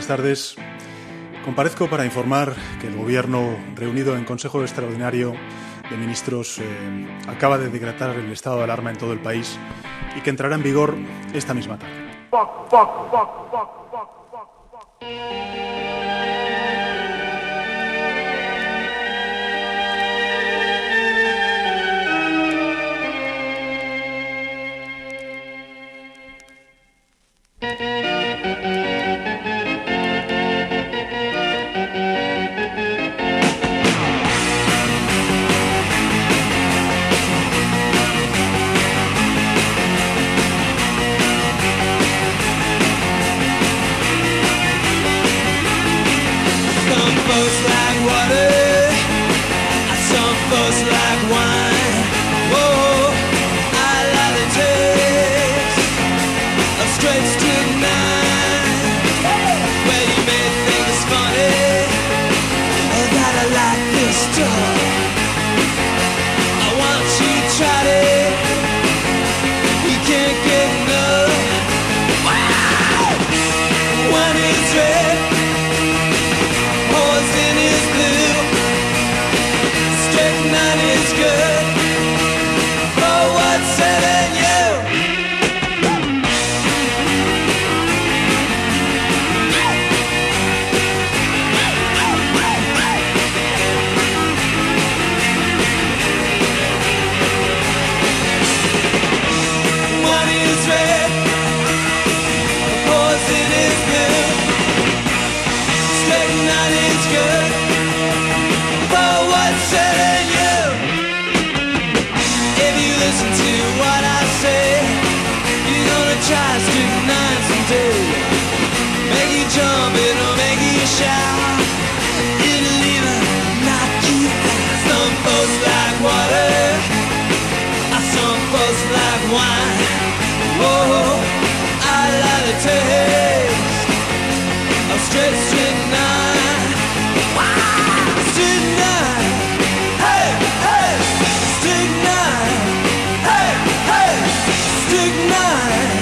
buenas tardes. Comparezco para informar que el Gobierno, reunido en Consejo Extraordinario de Ministros, eh, acaba de decretar el estado de alarma en todo el país y que entrará en vigor esta misma tarde. time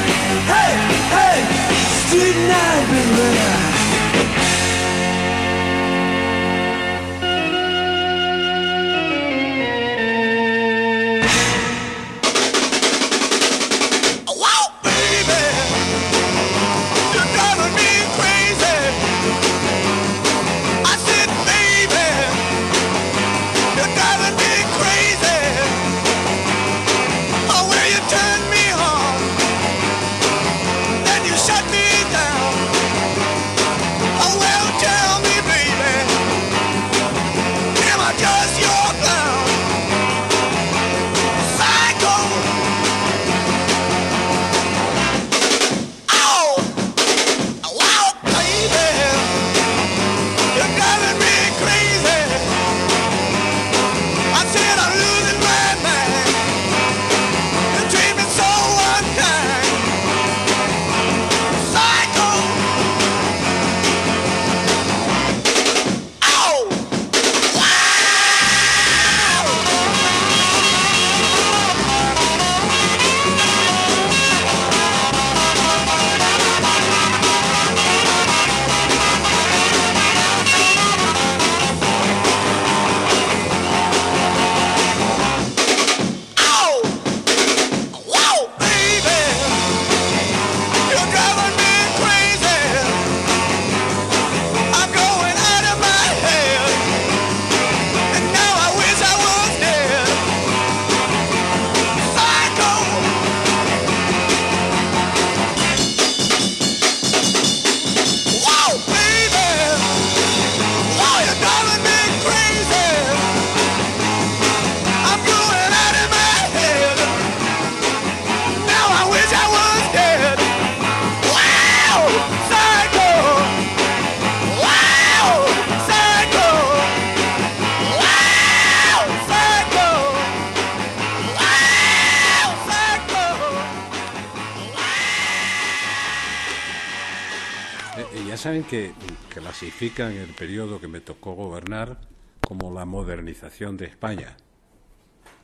que clasifican el periodo que me tocó gobernar como la modernización de España.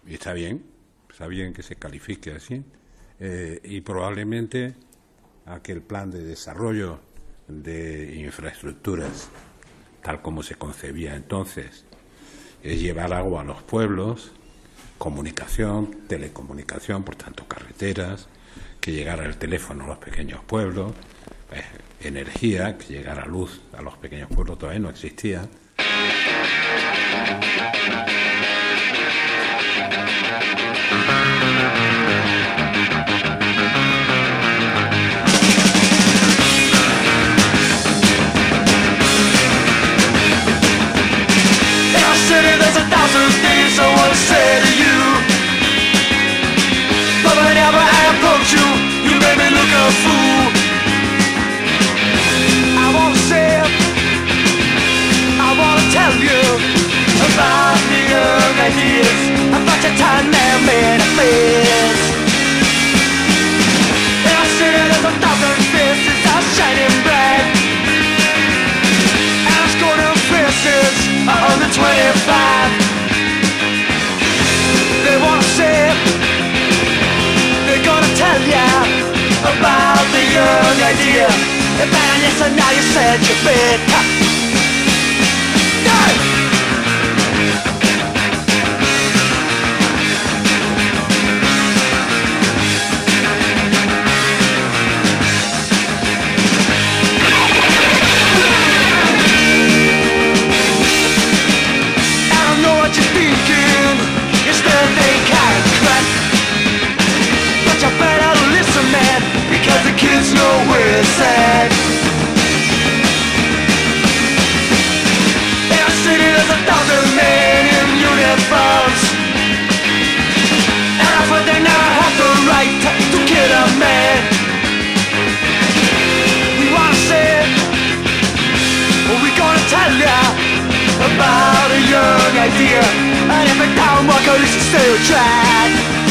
Y está bien, está bien que se califique así. Eh, y probablemente aquel plan de desarrollo de infraestructuras, tal como se concebía entonces, es llevar agua a los pueblos, comunicación, telecomunicación, por tanto carreteras, que llegara el teléfono a los pequeños pueblos, energía, que llegara luz a los pequeños pueblos todavía no existía. About the young idea. And man, listen now you said you bit because the kids know where it's at. In city, there's a thousand men in uniforms. And I they now have the right to kill a man. We wanna say we gonna tell ya about a young idea And every town walker is still track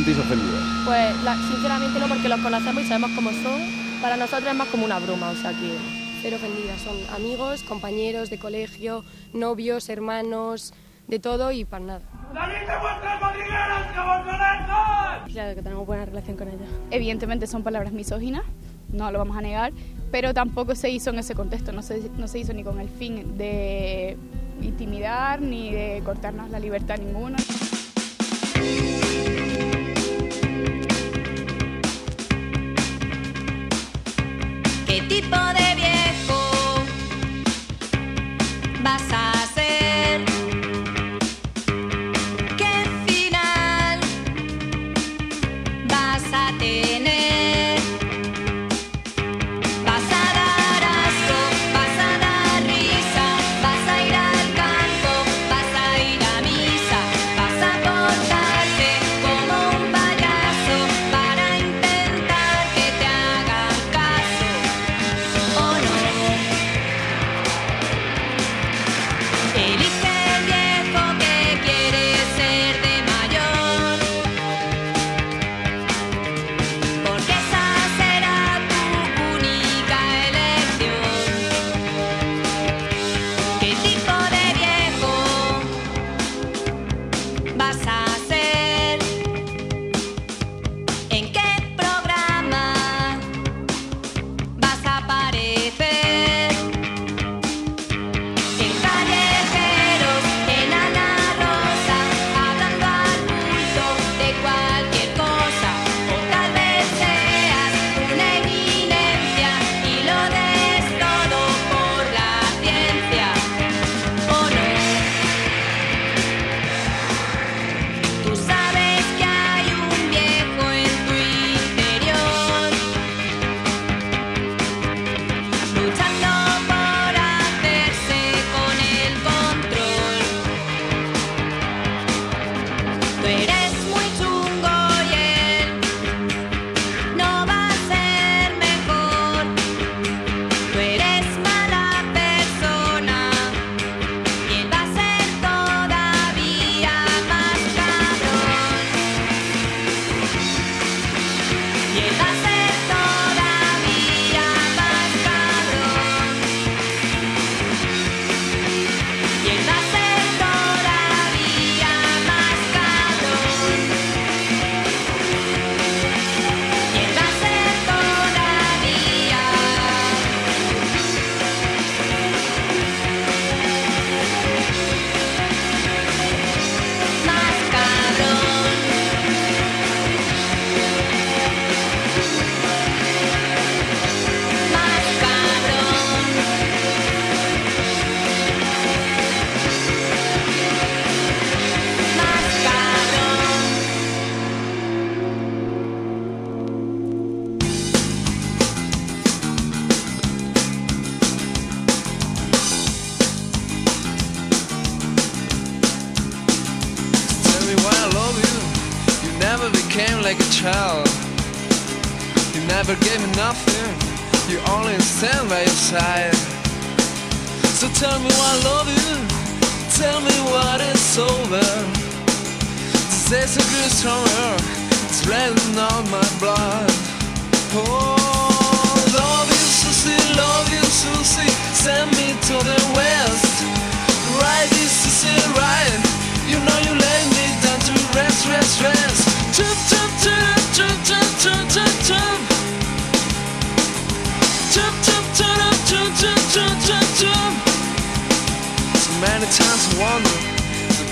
sentís ofendidos? Pues sinceramente no, porque los conocemos y sabemos cómo son. Para nosotros es más como una broma, o sea que... Cero ofendidas, son amigos, compañeros de colegio, novios, hermanos, de todo y para nada. Claro que tenemos buena relación con ella. Evidentemente son palabras misóginas, no lo vamos a negar, pero tampoco se hizo en ese contexto, no se, no se hizo ni con el fin de intimidar ni de cortarnos la libertad ninguna. Tipo de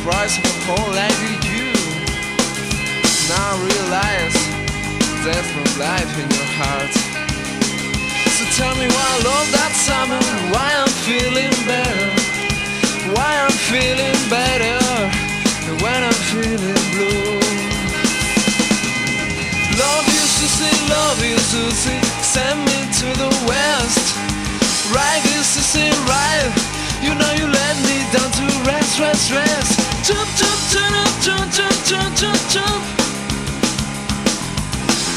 price of a whole life with you. Now realize there's no life in your heart. So tell me why I love that summer, why I'm feeling better, why I'm feeling better when I'm feeling blue. Love you, Susie, love you, Susie, send me to the west. Right, is it, right. You know you let me down to rest, rest, rest jump, jump, turn up, jump, jump, jump, jump, jump.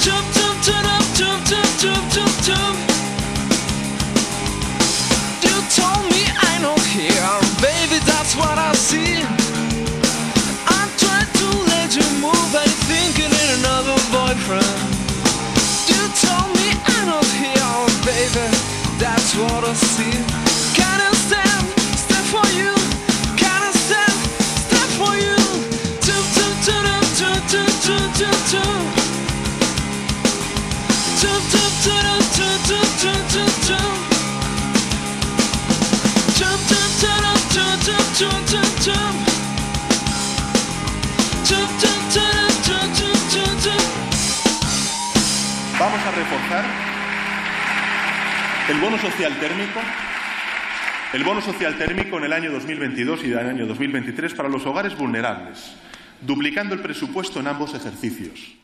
Jump, jump, turn up, jump, jump, jump, jump, jump. You told me I don't hear, baby, that's what I see. I'm trying to let you move, but you're thinking in another boyfriend. You told me I don't hear, baby, that's what I see. Vamos a reforzar el bono social térmico, el bono social térmico en el año 2022 y en el año 2023 para los hogares vulnerables duplicando el presupuesto en ambos ejercicios.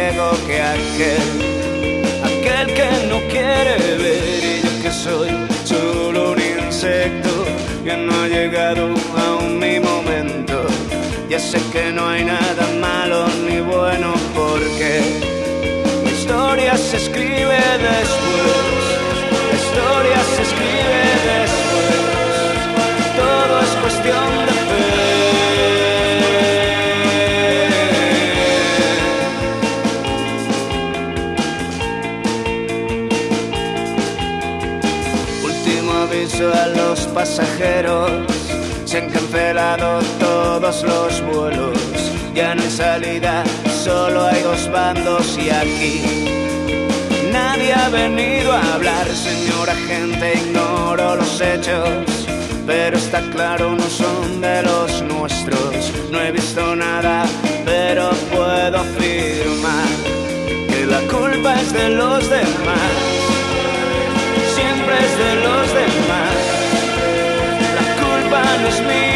Ciego que aquel, aquel que no quiere ver. Y yo que soy solo un insecto que no ha llegado aún mi momento. Ya sé que no hay nada malo ni bueno porque mi historia se escribe después. La historia se escribe pasajeros. Se han cancelado todos los vuelos. Ya no hay salida, solo hay dos bandos y aquí Nadie ha venido a hablar, señora gente, ignoro los hechos. Pero está claro, no son de los nuestros. No he visto nada, pero puedo afirmar que la culpa es de los demás. Siempre es de los demás. La culpa no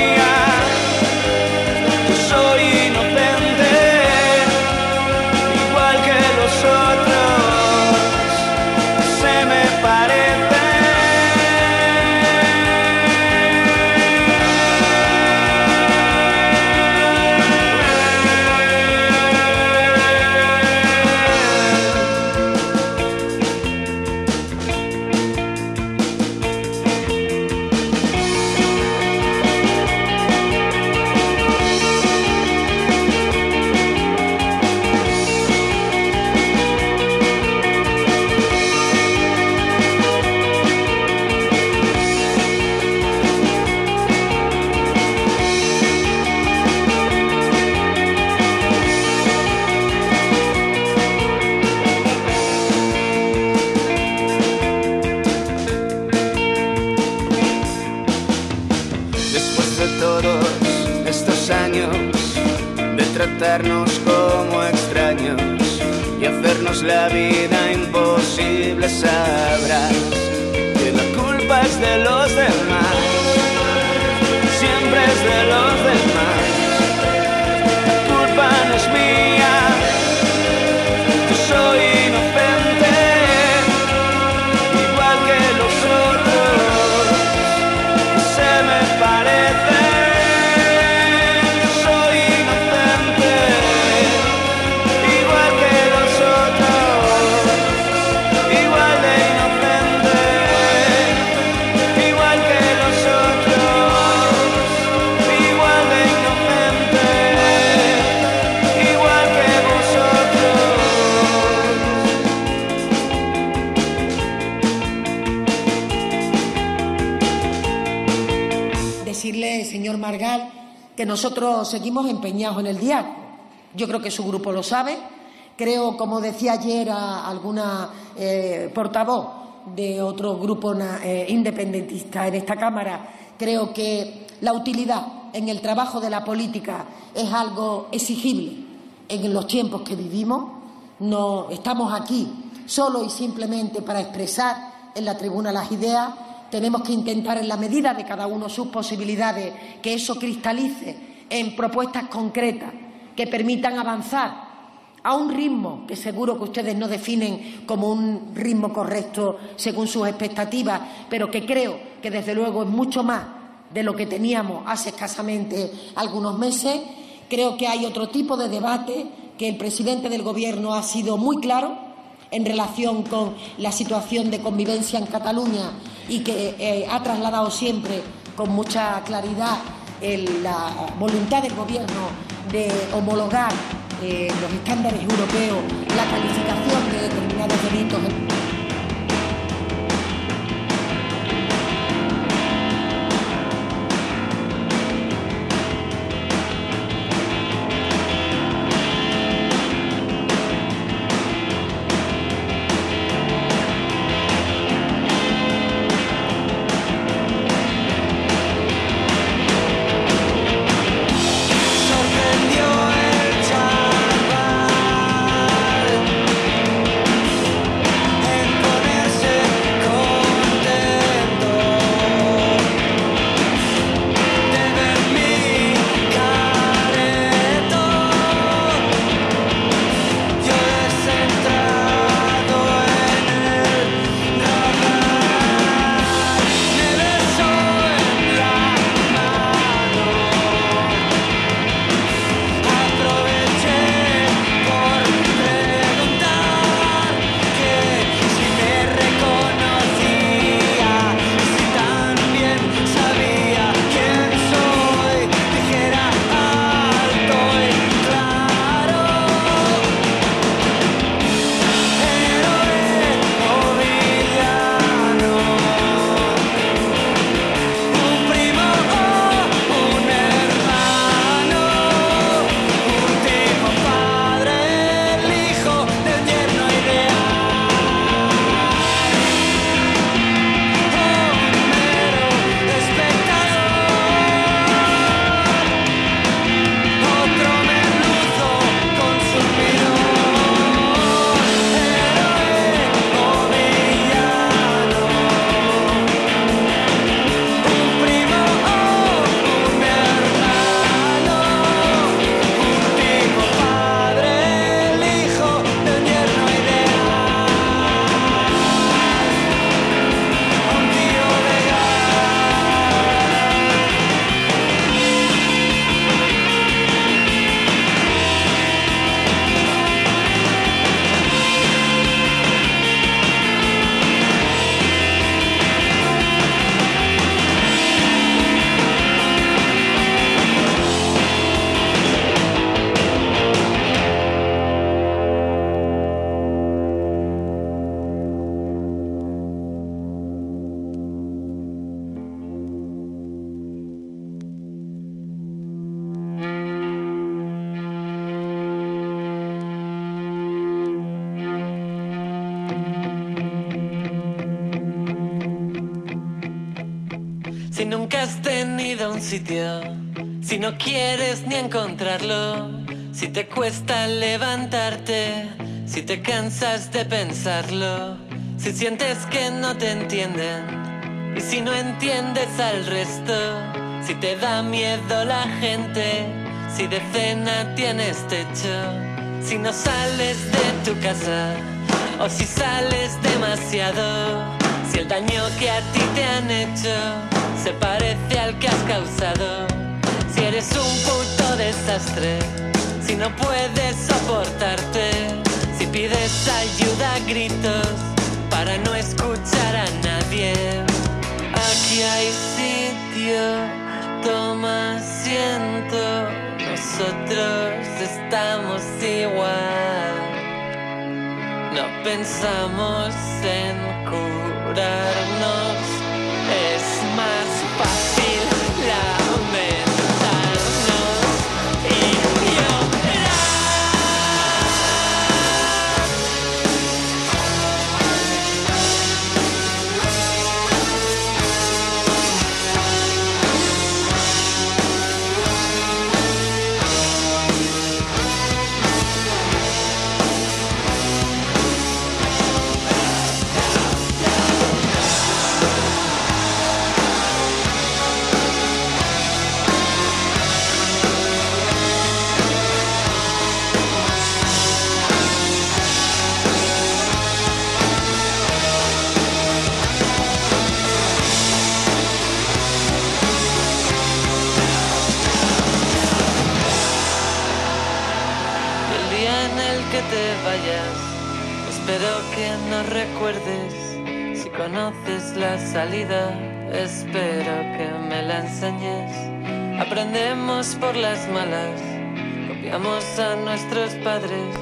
que nosotros seguimos empeñados en el diálogo. Yo creo que su grupo lo sabe. Creo, como decía ayer alguna eh, portavoz de otro grupo eh, independentista en esta Cámara, creo que la utilidad en el trabajo de la política es algo exigible en los tiempos que vivimos. No estamos aquí solo y simplemente para expresar en la tribuna las ideas. Tenemos que intentar, en la medida de cada uno sus posibilidades, que eso cristalice en propuestas concretas que permitan avanzar a un ritmo que seguro que ustedes no definen como un ritmo correcto según sus expectativas, pero que creo que desde luego es mucho más de lo que teníamos hace escasamente algunos meses. Creo que hay otro tipo de debate, que el presidente del Gobierno ha sido muy claro en relación con la situación de convivencia en Cataluña y que eh, ha trasladado siempre con mucha claridad el- la voluntad del Gobierno de homologar eh, los estándares europeos la calificación de determinados delitos. No quieres ni encontrarlo, si te cuesta levantarte, si te cansas de pensarlo, si sientes que no te entienden y si no entiendes al resto, si te da miedo la gente, si de cena tienes techo, si no sales de tu casa o si sales demasiado, si el daño que a ti te han hecho se parece al que has causado, eres un puto desastre, si no puedes soportarte, si pides ayuda a gritos para no escuchar a nadie. Aquí hay sitio, toma asiento, nosotros estamos igual. No pensamos en curarnos, es más fácil espero que me la enseñes. Aprendemos por las malas, copiamos a nuestros padres,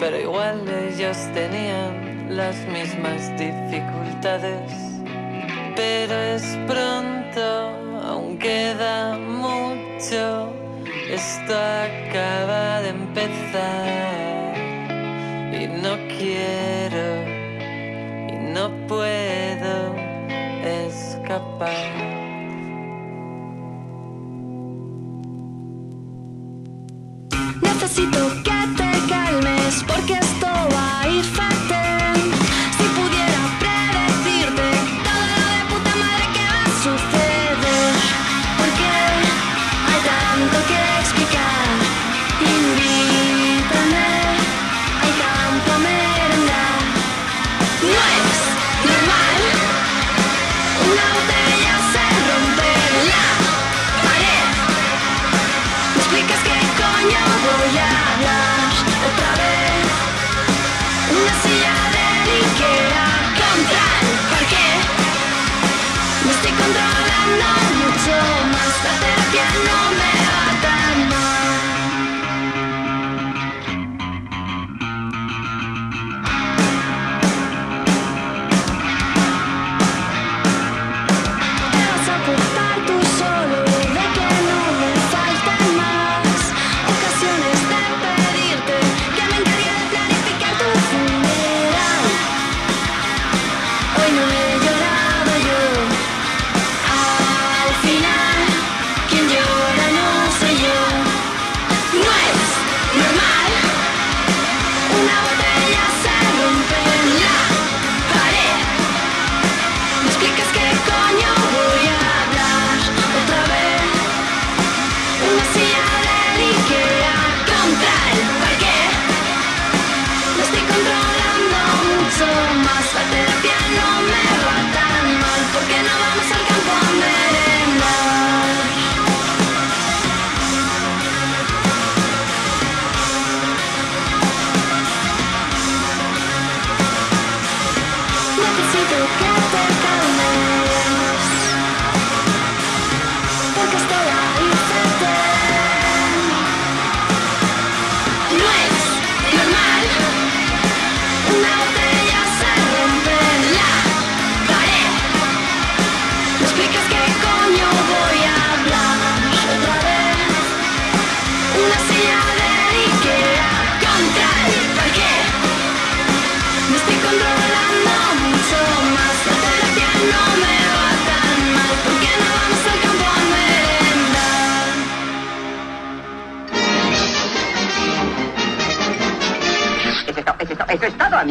pero igual ellos tenían las mismas dificultades. Pero es pronto, aún queda mucho. Esto acaba de empezar y no quiero que te calmes porque esto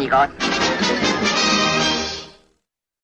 Eso es todo, amigos.